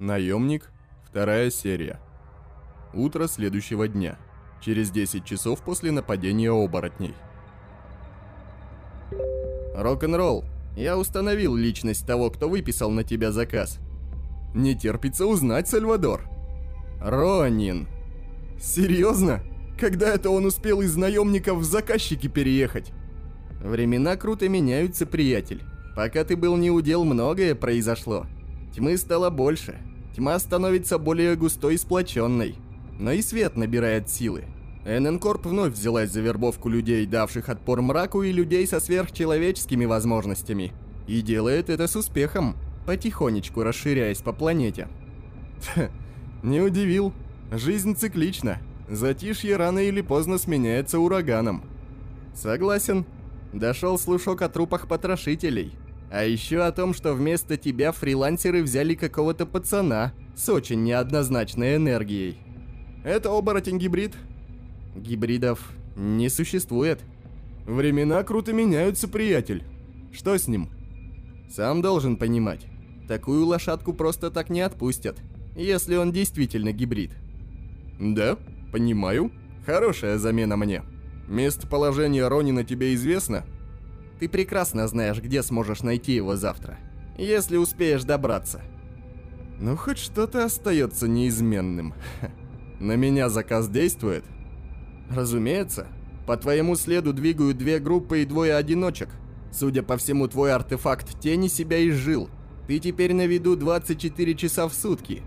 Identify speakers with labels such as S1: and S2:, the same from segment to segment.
S1: Наемник, вторая серия. Утро следующего дня, через 10 часов после нападения оборотней.
S2: Рок-н-ролл. Я установил личность того, кто выписал на тебя заказ.
S1: Не терпится узнать, Сальвадор.
S2: Ронин.
S1: Серьезно? Когда это он успел из наемников в заказчики переехать?
S2: Времена круто меняются, приятель. Пока ты был неудел, многое произошло. Тьмы стало больше. Тьма становится более густой и сплоченной. Но и свет набирает силы. Энненкорп вновь взялась за вербовку людей, давших отпор мраку, и людей со сверхчеловеческими возможностями. И делает это с успехом, потихонечку расширяясь по планете.
S1: не удивил. Жизнь циклична. Затишье рано или поздно сменяется ураганом.
S2: Согласен. Дошел слушок о трупах потрошителей. А еще о том, что вместо тебя фрилансеры взяли какого-то пацана с очень неоднозначной энергией.
S1: Это оборотень-гибрид?
S2: Гибридов не существует.
S1: Времена круто меняются, приятель. Что с ним?
S2: Сам должен понимать. Такую лошадку просто так не отпустят, если он действительно гибрид.
S1: Да, понимаю. Хорошая замена мне. Местоположение Ронина тебе известно?
S2: Ты прекрасно знаешь, где сможешь найти его завтра, если успеешь добраться.
S1: Ну, хоть что-то остается неизменным. На меня заказ действует?
S2: Разумеется. По твоему следу двигают две группы и двое одиночек. Судя по всему, твой артефакт тени себя изжил. Ты теперь на виду 24 часа в сутки.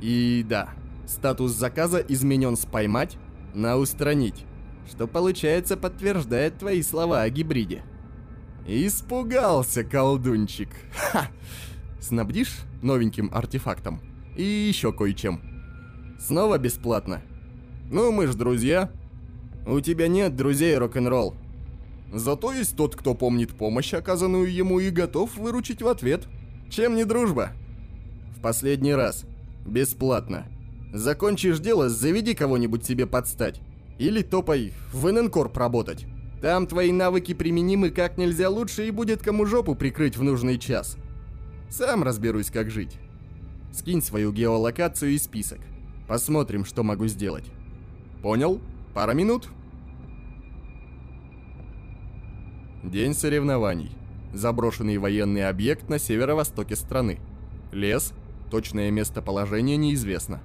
S2: И да, статус заказа изменен с «поймать» на «устранить», что, получается, подтверждает твои слова о гибриде.
S1: Испугался, колдунчик. Ха! Снабдишь новеньким артефактом? И еще кое-чем.
S2: Снова бесплатно?
S1: Ну, мы ж друзья.
S2: У тебя нет друзей, рок-н-ролл.
S1: Зато есть тот, кто помнит помощь, оказанную ему, и готов выручить в ответ. Чем не дружба?
S2: В последний раз. Бесплатно. Закончишь дело, заведи кого-нибудь себе подстать. Или топай в Иненкорп работать. Там твои навыки применимы как нельзя лучше и будет кому жопу прикрыть в нужный час. Сам разберусь, как жить. Скинь свою геолокацию и список. Посмотрим, что могу сделать.
S1: Понял? Пара минут? День соревнований. Заброшенный военный объект на северо-востоке страны. Лес. Точное местоположение неизвестно.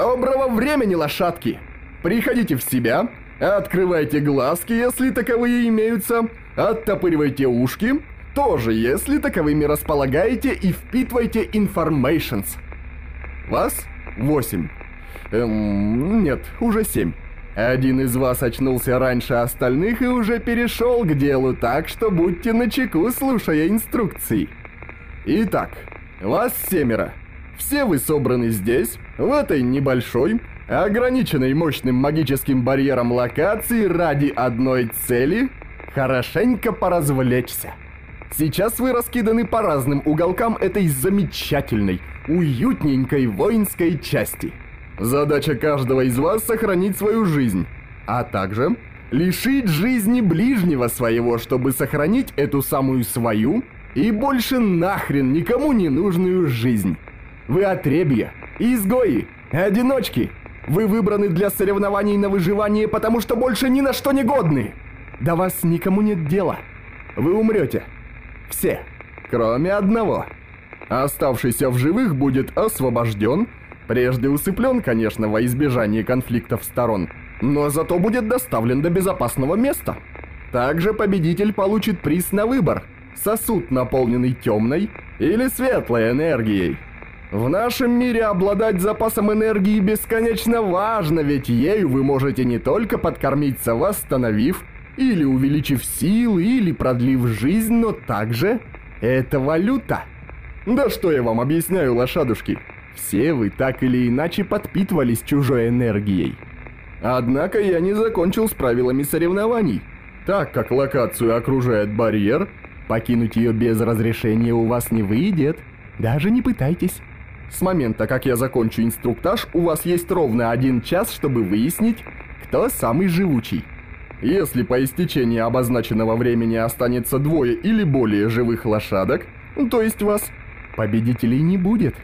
S3: Доброго времени, лошадки! Приходите в себя, открывайте глазки, если таковые имеются, оттопыривайте ушки, тоже если таковыми располагаете, и впитывайте informations. Вас восемь. Эм, нет, уже семь. Один из вас очнулся раньше остальных и уже перешел к делу, так что будьте начеку, слушая инструкции. Итак, вас семеро. Все вы собраны здесь, в этой небольшой, ограниченной мощным магическим барьером локации ради одной цели – хорошенько поразвлечься. Сейчас вы раскиданы по разным уголкам этой замечательной, уютненькой воинской части. Задача каждого из вас – сохранить свою жизнь, а также лишить жизни ближнего своего, чтобы сохранить эту самую свою и больше нахрен никому не нужную жизнь. Вы отребья, изгои, одиночки. Вы выбраны для соревнований на выживание, потому что больше ни на что не годны. До вас никому нет дела. Вы умрете. Все, кроме одного. Оставшийся в живых будет освобожден, прежде усыплен, конечно, во избежание конфликтов сторон, но зато будет доставлен до безопасного места. Также победитель получит приз на выбор – сосуд, наполненный темной или светлой энергией. В нашем мире обладать запасом энергии бесконечно важно, ведь ею вы можете не только подкормиться, восстановив, или увеличив силы, или продлив жизнь, но также это валюта. Да что я вам объясняю, лошадушки? Все вы так или иначе подпитывались чужой энергией. Однако я не закончил с правилами соревнований. Так как локацию окружает барьер, покинуть ее без разрешения у вас не выйдет. Даже не пытайтесь. С момента, как я закончу инструктаж, у вас есть ровно один час, чтобы выяснить, кто самый живучий.
S4: Если по истечении обозначенного времени останется двое или более живых лошадок, то есть вас, победителей не будет.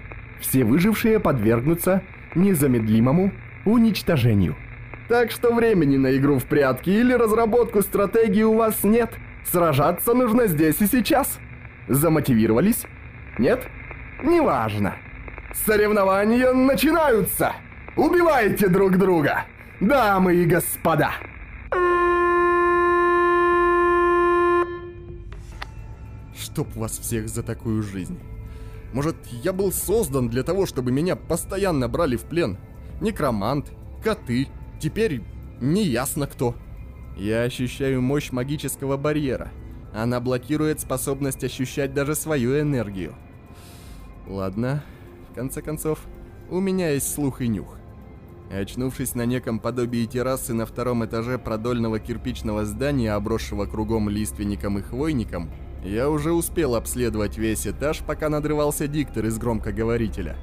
S4: Все выжившие подвергнутся незамедлимому уничтожению. Так что времени на игру в прятки или разработку стратегии у вас нет. Сражаться нужно здесь и сейчас. Замотивировались? Нет? Неважно. Соревнования начинаются! Убивайте друг друга! Дамы и господа!
S3: Чтоб вас всех за такую жизнь. Может, я был создан для того, чтобы меня постоянно брали в плен? Некромант, коты, теперь неясно кто. Я ощущаю мощь магического барьера. Она блокирует способность ощущать даже свою энергию. Ладно, конце концов, у меня есть слух и нюх. Очнувшись на неком подобии террасы на втором этаже продольного кирпичного здания, обросшего кругом лиственником и хвойником, я уже успел обследовать весь этаж, пока надрывался диктор из громкоговорителя.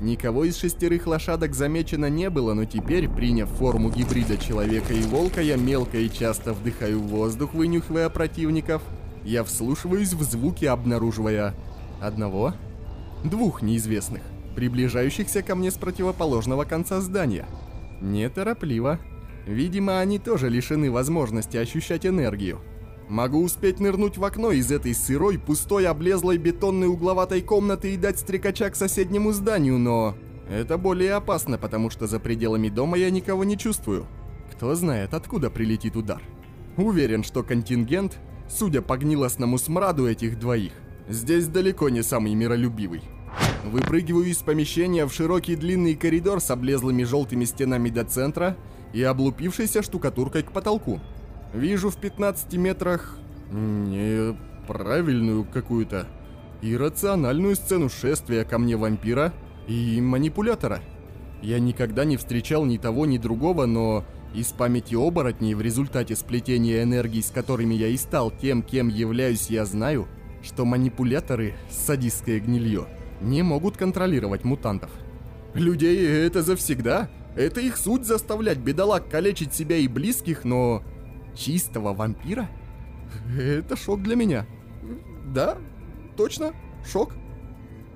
S3: Никого из шестерых лошадок замечено не было, но теперь, приняв форму гибрида человека и волка, я мелко и часто вдыхаю воздух, вынюхивая противников. Я вслушиваюсь в звуки, обнаруживая одного, двух неизвестных приближающихся ко мне с противоположного конца здания. Неторопливо. Видимо, они тоже лишены возможности ощущать энергию. Могу успеть нырнуть в окно из этой сырой, пустой, облезлой бетонной угловатой комнаты и дать стрекача к соседнему зданию, но... Это более опасно, потому что за пределами дома я никого не чувствую. Кто знает, откуда прилетит удар. Уверен, что контингент, судя по гнилостному смраду этих двоих, здесь далеко не самый миролюбивый. Выпрыгиваю из помещения в широкий длинный коридор с облезлыми желтыми стенами до центра и облупившейся штукатуркой к потолку. Вижу в 15 метрах... неправильную какую-то... иррациональную сцену шествия ко мне вампира и манипулятора. Я никогда не встречал ни того, ни другого, но из памяти оборотней в результате сплетения энергий, с которыми я и стал тем, кем являюсь, я знаю, что манипуляторы — садистское гнилье — не могут контролировать мутантов. Людей это завсегда. Это их суть заставлять бедолаг калечить себя и близких, но... Чистого вампира? Это шок для меня. Да, точно, шок.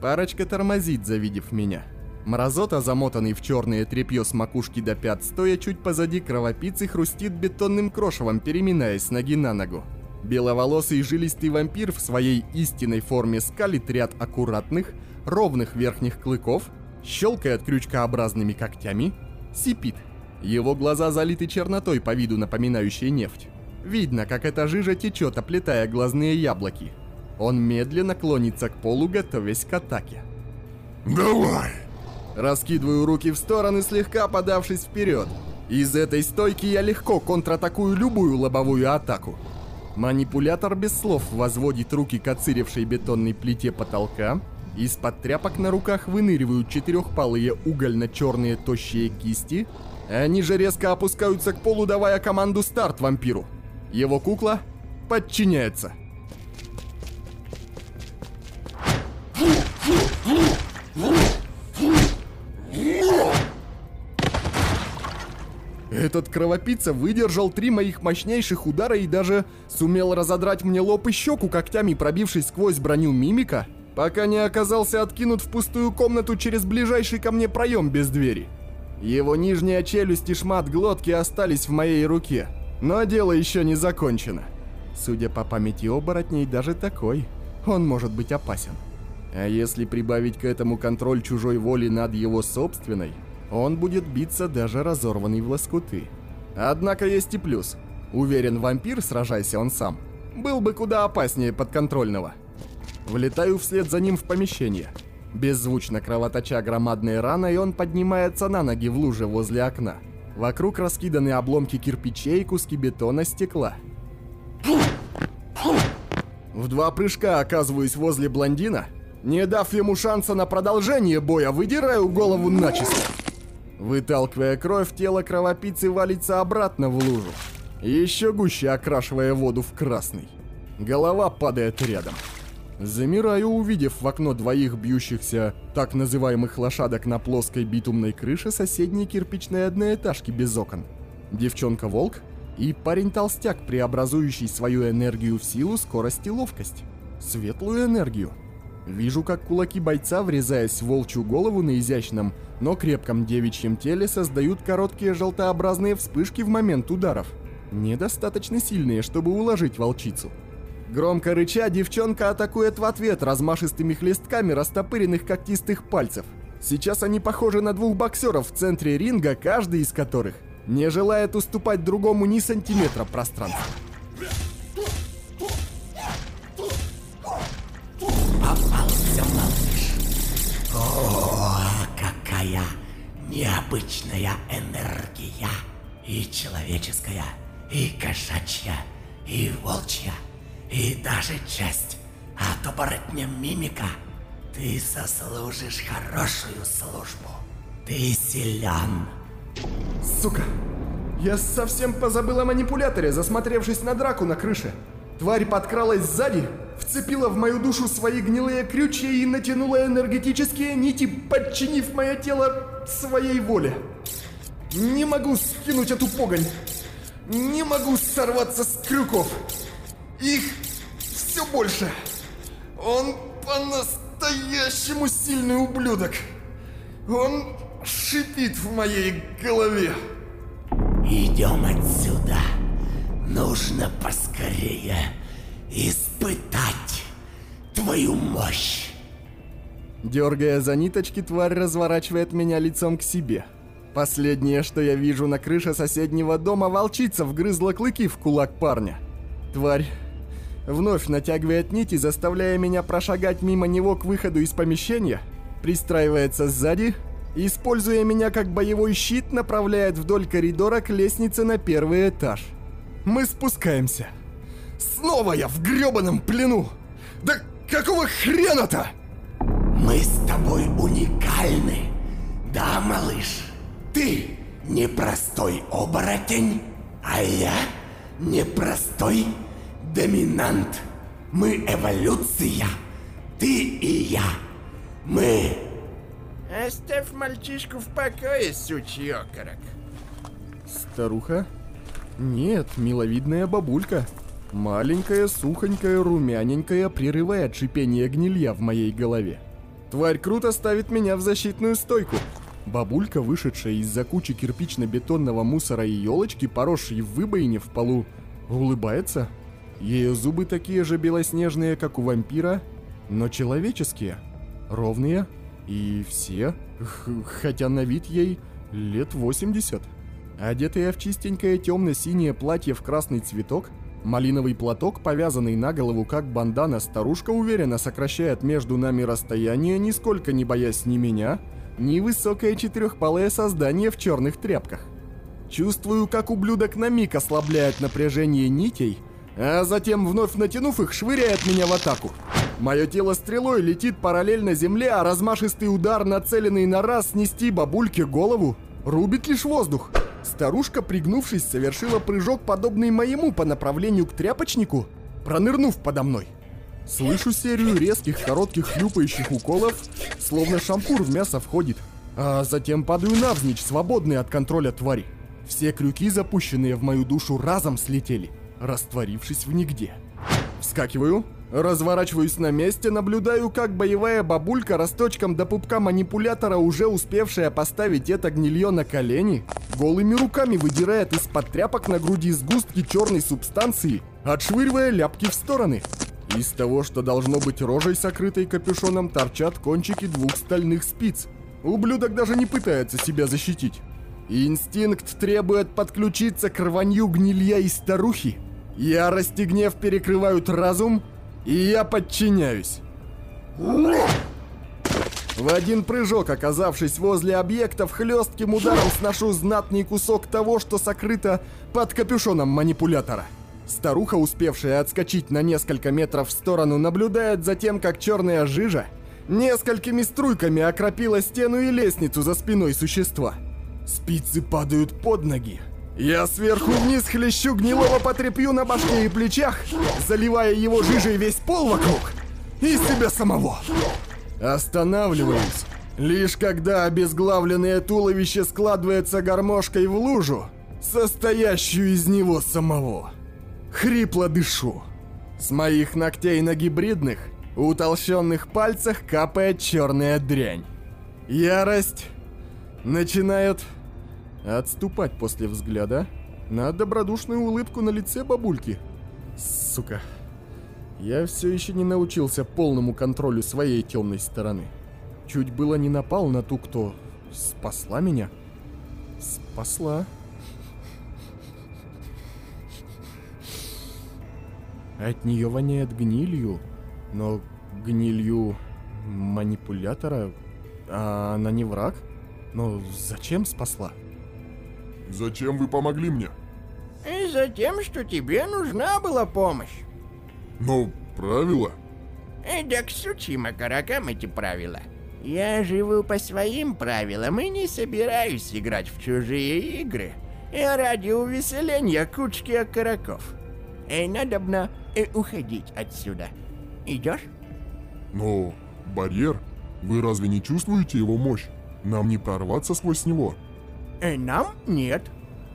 S3: Парочка тормозит, завидев меня. Мразота, замотанный в черное тряпье с макушки до пят, стоя чуть позади кровопийцы, хрустит бетонным крошевом, переминаясь с ноги на ногу. Беловолосый жилистый вампир в своей истинной форме скалит ряд аккуратных, ровных верхних клыков, щелкает крючкообразными когтями, сипит. Его глаза залиты чернотой по виду напоминающей нефть. Видно, как эта жижа течет, оплетая глазные яблоки. Он медленно клонится к полу, готовясь к атаке.
S4: «Давай!»
S3: Раскидываю руки в стороны, слегка подавшись вперед. Из этой стойки я легко контратакую любую лобовую атаку. Манипулятор без слов возводит руки к оциревшей бетонной плите потолка, из-под тряпок на руках выныривают четырехпалые угольно-черные тощие кисти, они же резко опускаются к полу, давая команду «Старт» вампиру. Его кукла подчиняется. Этот кровопийца выдержал три моих мощнейших удара и даже сумел разодрать мне лоб и щеку когтями, пробившись сквозь броню мимика, пока не оказался откинут в пустую комнату через ближайший ко мне проем без двери. Его нижняя челюсть и шмат глотки остались в моей руке, но дело еще не закончено. Судя по памяти оборотней, даже такой, он может быть опасен. А если прибавить к этому контроль чужой воли над его собственной, он будет биться даже разорванный в лоскуты. Однако есть и плюс. Уверен, вампир, сражайся он сам, был бы куда опаснее подконтрольного. Влетаю вслед за ним в помещение. Беззвучно кровоточа громадные раны, и он поднимается на ноги в луже возле окна. Вокруг раскиданы обломки кирпичей, куски бетона, стекла. В два прыжка оказываюсь возле блондина. Не дав ему шанса на продолжение боя, выдираю голову начисто. Выталкивая кровь, тело кровопийцы валится обратно в лужу. Еще гуще окрашивая воду в красный. Голова падает рядом. Замираю, увидев в окно двоих бьющихся так называемых лошадок на плоской битумной крыше соседней кирпичной одноэтажки без окон. Девчонка-волк И парень-толстяк, преобразующий свою энергию в силу, скорость и ловкость. Светлую энергию. Вижу, как кулаки бойца, врезаясь в волчью голову на изящном, но крепком девичьем теле, создают короткие желтообразные вспышки в момент ударов. Недостаточно сильные, чтобы уложить волчицу. Громко рыча, девчонка атакует в ответ размашистыми хлестками растопыренных когтистых пальцев. Сейчас они похожи на двух боксеров в центре ринга, каждый из которых не желает уступать другому ни сантиметра пространства.
S5: Какая необычная энергия. И человеческая, и кошачья, и волчья, и даже часть от оборотня мимика. Ты сослужишь хорошую службу. Ты силен.
S3: Сука! Я совсем позабыл о манипуляторе, засмотревшись на драку на крыше. Тварь подкралась сзади, вцепила в мою душу свои гнилые крючья и натянула энергетические нити, подчинив мое тело своей воле. Не могу скинуть эту погонь. Не могу сорваться с крюков. Их все больше. Он по-настоящему сильный ублюдок. Он шипит в моей голове.
S5: Идем отсюда. Нужно поскорее испытать твою мощь.
S3: Дергая за ниточки, тварь разворачивает меня лицом к себе. Последнее, что я вижу на крыше соседнего дома, волчица вгрызла клыки в кулак парня. Тварь вновь натягивает нити, заставляя меня прошагать мимо него к выходу из помещения, пристраивается сзади, используя меня как боевой щит, направляет вдоль коридора к лестнице на первый этаж. Мы спускаемся. Снова я в грёбаном плену! Да какого хрена-то?
S5: Мы с тобой уникальны, да, малыш? Ты непростой оборотень, а я непростой доминант. Мы эволюция, ты и я. Мы...
S6: Оставь мальчишку в покое, сучий окорок.
S3: Старуха? Нет, миловидная бабулька. Маленькая, сухонькая, румяненькая, прерывает шипение гнилья в моей голове. Тварь круто ставит меня в защитную стойку. Бабулька, вышедшая из-за кучи кирпично-бетонного мусора и елочки, поросшей в выбоине в полу, улыбается. Ее зубы такие же белоснежные, как у вампира, но человеческие, ровные, и все, хотя на вид ей лет 80. Одетая в чистенькое темно-синее платье в красный цветок, малиновый платок, повязанный на голову как бандана, старушка уверенно сокращает между нами расстояние, нисколько не боясь ни меня, ни высокое четырехпалое создание в черных тряпках. Чувствую, как ублюдок на миг ослабляет напряжение нитей, а затем, вновь натянув их, швыряет меня в атаку. Мое тело стрелой летит параллельно земле, а размашистый удар, нацеленный на раз снести бабульке голову, рубит лишь воздух. Старушка, пригнувшись, совершила прыжок, подобный моему по направлению к тряпочнику, пронырнув подо мной. Слышу серию резких, коротких хлюпающих уколов, словно шампур в мясо входит, а затем падаю навзничь, свободный от контроля твари. Все крюки, запущенные в мою душу, разом слетели, растворившись в нигде. Вскакиваю, разворачиваюсь на месте, наблюдаю, как боевая бабулька росточком до пупка манипулятора, уже успевшая поставить это гнилье на колени, голыми руками выдирает из-под тряпок на груди сгустки черной субстанции, отшвыривая ляпки в стороны. Из того, что должно быть рожей, сокрытой капюшоном, торчат кончики двух стальных спиц. Ублюдок даже не пытается себя защитить. Инстинкт требует подключиться к рванью гнилья и старухи. Ярость и гнев перекрывают разум, и я подчиняюсь. В один прыжок, оказавшись возле объектов, хлестким ударом сношу знатный кусок того, что сокрыто под капюшоном манипулятора. Старуха, успевшая отскочить на несколько метров в сторону, наблюдает за тем, как черная жижа несколькими струйками окропила стену и лестницу за спиной существа. Спицы падают под ноги. Я сверху вниз хлещу гнилого потрепью на башке и плечах, заливая его жижей весь пол вокруг и себя самого. Останавливаюсь, лишь когда обезглавленное туловище складывается гармошкой в лужу, состоящую из него самого. Хрипло дышу. С моих ногтей на гибридных, утолщенных пальцах капает черная дрянь. Ярость начинает отступать после взгляда на добродушную улыбку на лице бабульки. Сука. Я все еще не научился полному контролю своей темной стороны. Чуть было не напал на ту, кто спасла меня. Спасла. От нее воняет гнилью, но гнилью манипулятора, а она не враг. Но зачем спасла?
S7: Зачем вы помогли мне?
S5: И за тем, что тебе нужна была помощь.
S7: Ну, правила.
S5: И да к сучьим окорокам эти правила. Я живу по своим правилам и не собираюсь играть в чужие игры. И ради увеселения кучки окороков. И надобно и уходить отсюда. Идешь?
S7: Но барьер, вы разве не чувствуете его мощь? Нам не прорваться сквозь него.
S5: И нам нет.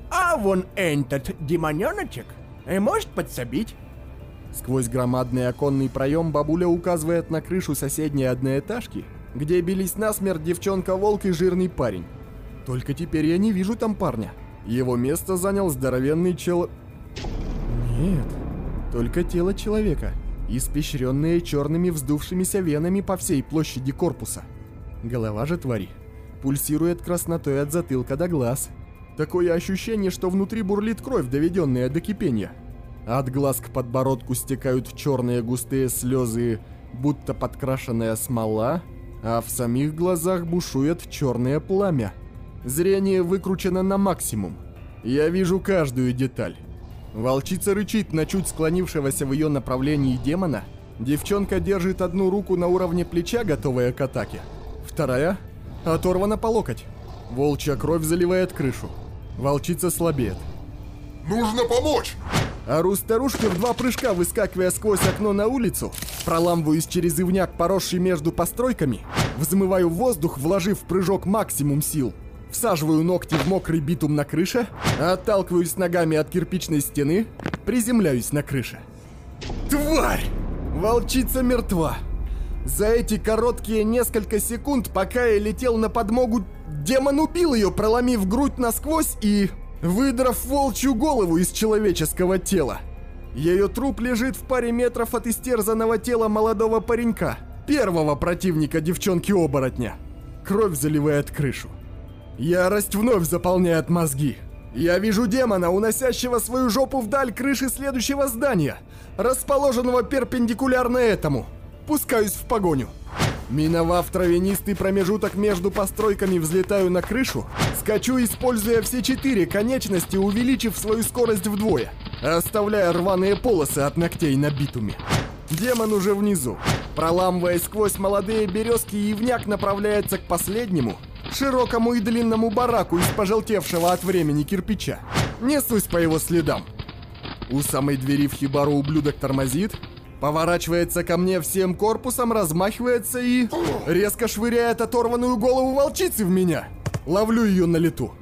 S5: А вон этот демоненочек и может подсобить.
S3: Сквозь громадный оконный проем бабуля указывает на крышу соседней одноэтажки, где бились насмерть девчонка-волк и жирный парень. Только теперь я не вижу там парня. Его место занял здоровенный чел... Нет, только тело человека, испещренное черными вздувшимися венами по всей площади корпуса. Голова же твари пульсирует краснотой от затылка до глаз. Такое ощущение, что внутри бурлит кровь, доведенная до кипения. От глаз к подбородку стекают черные густые слезы, будто подкрашенная смола, а в самих глазах бушует черное пламя. Зрение выкручено на максимум. Я вижу каждую деталь. Волчица рычит на чуть склонившегося в ее направлении демона. Девчонка держит одну руку на уровне плеча, готовая к атаке. Вторая оторвана по локоть. Волчья кровь заливает крышу. Волчица слабеет.
S7: Нужно помочь!
S3: Ору старушке в два прыжка, выскакивая сквозь окно на улицу, проламываюсь через ивняк, поросший между постройками, взмываю воздух, вложив в прыжок максимум сил, всаживаю ногти в мокрый битум на крыше, отталкиваюсь ногами от кирпичной стены, приземляюсь на крыше. Тварь! Волчица мертва. За эти короткие несколько секунд, пока я летел на подмогу, демон убил ее, проломив грудь насквозь и выдрав волчью голову из человеческого тела. Ее труп лежит в паре метров от истерзанного тела молодого паренька, первого противника девчонки-оборотня. Кровь заливает крышу. Ярость вновь заполняет мозги. Я вижу демона, уносящего свою жопу вдаль крыши следующего здания, расположенного перпендикулярно этому. Пускаюсь в погоню. Миновав травянистый промежуток между постройками, взлетаю на крышу, скачу, используя все четыре конечности, увеличив свою скорость вдвое, оставляя рваные полосы от ногтей на битуме. Демон уже внизу. Проламываясь сквозь молодые березки, явняк направляется к последнему, широкому и длинному бараку из пожелтевшего от времени кирпича. Несусь по его следам. У самой двери в хибару ублюдок тормозит, Поворачивается ко мне всем корпусом, размахивается и... Резко швыряет оторванную голову волчицы в меня. Ловлю ее на лету.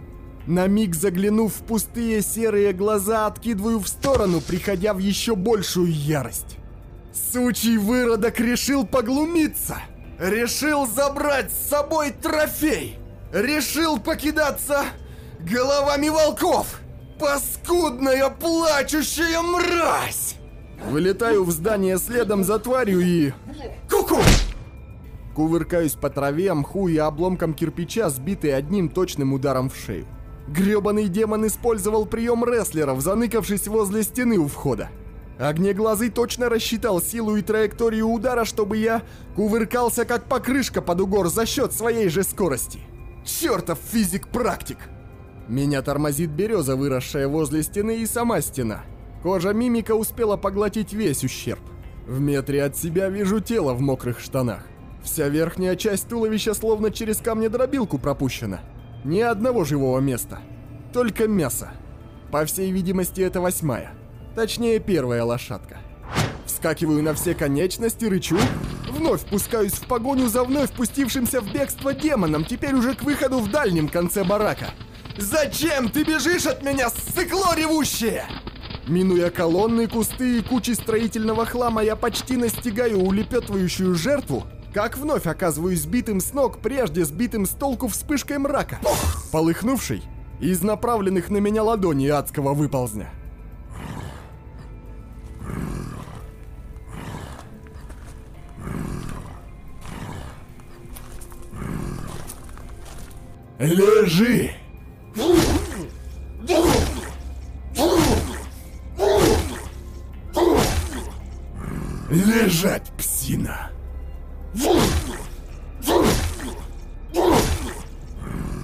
S3: На миг заглянув в пустые серые глаза, откидываю в сторону, приходя в еще большую ярость. Сучий выродок решил поглумиться. Решил забрать с собой трофей. Решил покидаться головами волков. Паскудная плачущая мразь! Вылетаю в здание следом за тварью и... Ку-ку! Кувыркаюсь по траве, мху и обломкам кирпича, сбитый одним точным ударом в шею. Грёбаный демон использовал прием рестлеров, заныкавшись возле стены у входа. Огнеглазый точно рассчитал силу и траекторию удара, чтобы я кувыркался как покрышка под угор за счет своей же скорости. Чертов физик-практик! Меня тормозит береза, выросшая возле стены, и сама стена. Кожа мимика успела поглотить весь ущерб. В метре от себя вижу тело в мокрых штанах. Вся верхняя часть туловища словно через камнедробилку пропущена. Ни одного живого места. Только мясо. По всей видимости, это восьмая. Точнее, первая лошадка. Вскакиваю на все конечности, рычу. Вновь пускаюсь в погоню за вновь пустившимся в бегство демоном, теперь уже к выходу в дальнем конце барака. Зачем ты бежишь от меня, сыкло ревущее? Минуя колонны, кусты и кучи строительного хлама, я почти настигаю улепетывающую жертву, как вновь оказываюсь сбитым с ног, прежде сбитым с толку вспышкой мрака, полыхнувшей из направленных на меня ладоней адского выползня. Лежи! Лежать, псина!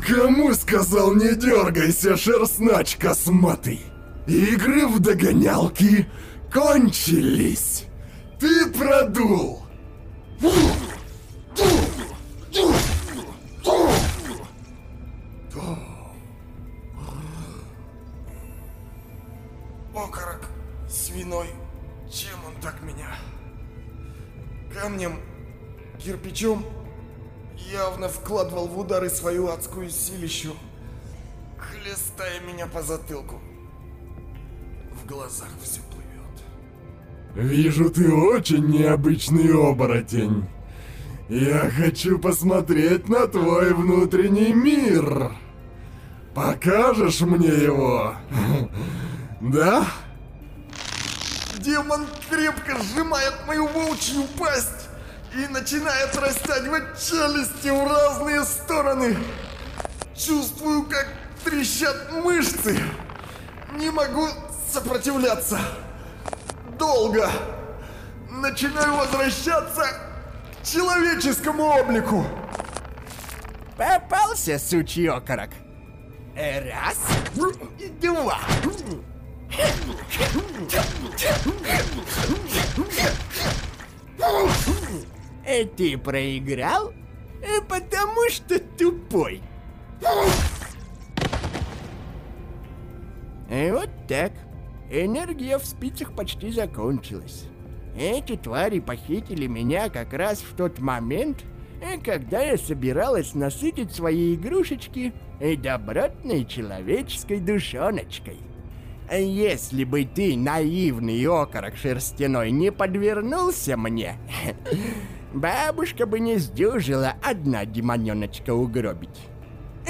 S3: Кому сказал не дергайся, шерстнач косматый? Игры в догонялки кончились. Ты продул. Окорок кирпичом явно вкладывал в удары свою адскую силищу, хлестая меня по затылку. В глазах все плывет. Вижу, ты очень необычный оборотень. Я хочу посмотреть на твой внутренний мир. Покажешь мне его? Да? Демон крепко сжимает мою волчью пасть и начинает растягивать челюсти в разные стороны. Чувствую, как трещат мышцы. Не могу сопротивляться. Долго. Начинаю возвращаться к человеческому облику.
S5: Попался, сучий окорок. Раз, два. И ты проиграл? Потому что тупой. И вот так. Энергия в спицах почти закончилась. Эти твари похитили меня как раз в тот момент, когда я собиралась насытить свои игрушечки добротной человеческой душоночкой. Если бы ты, наивный окорок шерстяной, не подвернулся мне, бабушка бы не сдюжила одна демоненочка угробить.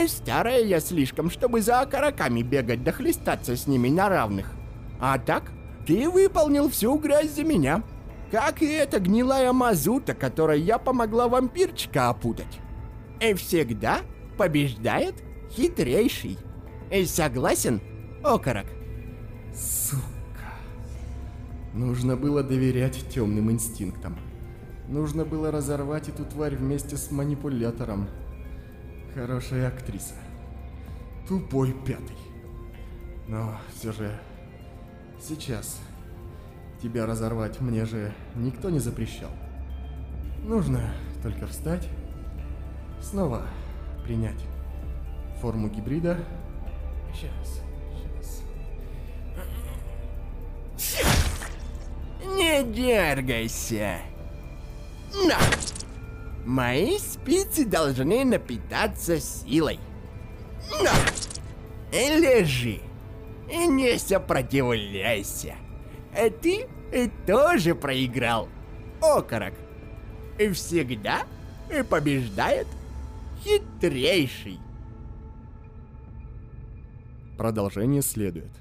S5: Старая я слишком, чтобы за окороками бегать да хлестаться с ними на равных. А так, ты выполнил всю грязь за меня. Как и эта гнилая мазута, которой я помогла вампирчика опутать. И всегда побеждает хитрейший. И согласен, окорок?
S3: Сука. Нужно было доверять темным инстинктам. Нужно было разорвать эту тварь вместе с манипулятором. Хорошая актриса. Тупой пятый. Но все же... Сейчас. Тебя разорвать мне же никто не запрещал. Нужно только встать. Снова принять форму гибрида. Сейчас.
S5: Не дергайся. На! Мои спицы должны напитаться силой. На! Лежи. И не сопротивляйся. А ты тоже проиграл. Окорок. И всегда и побеждает хитрейший.
S3: Продолжение следует.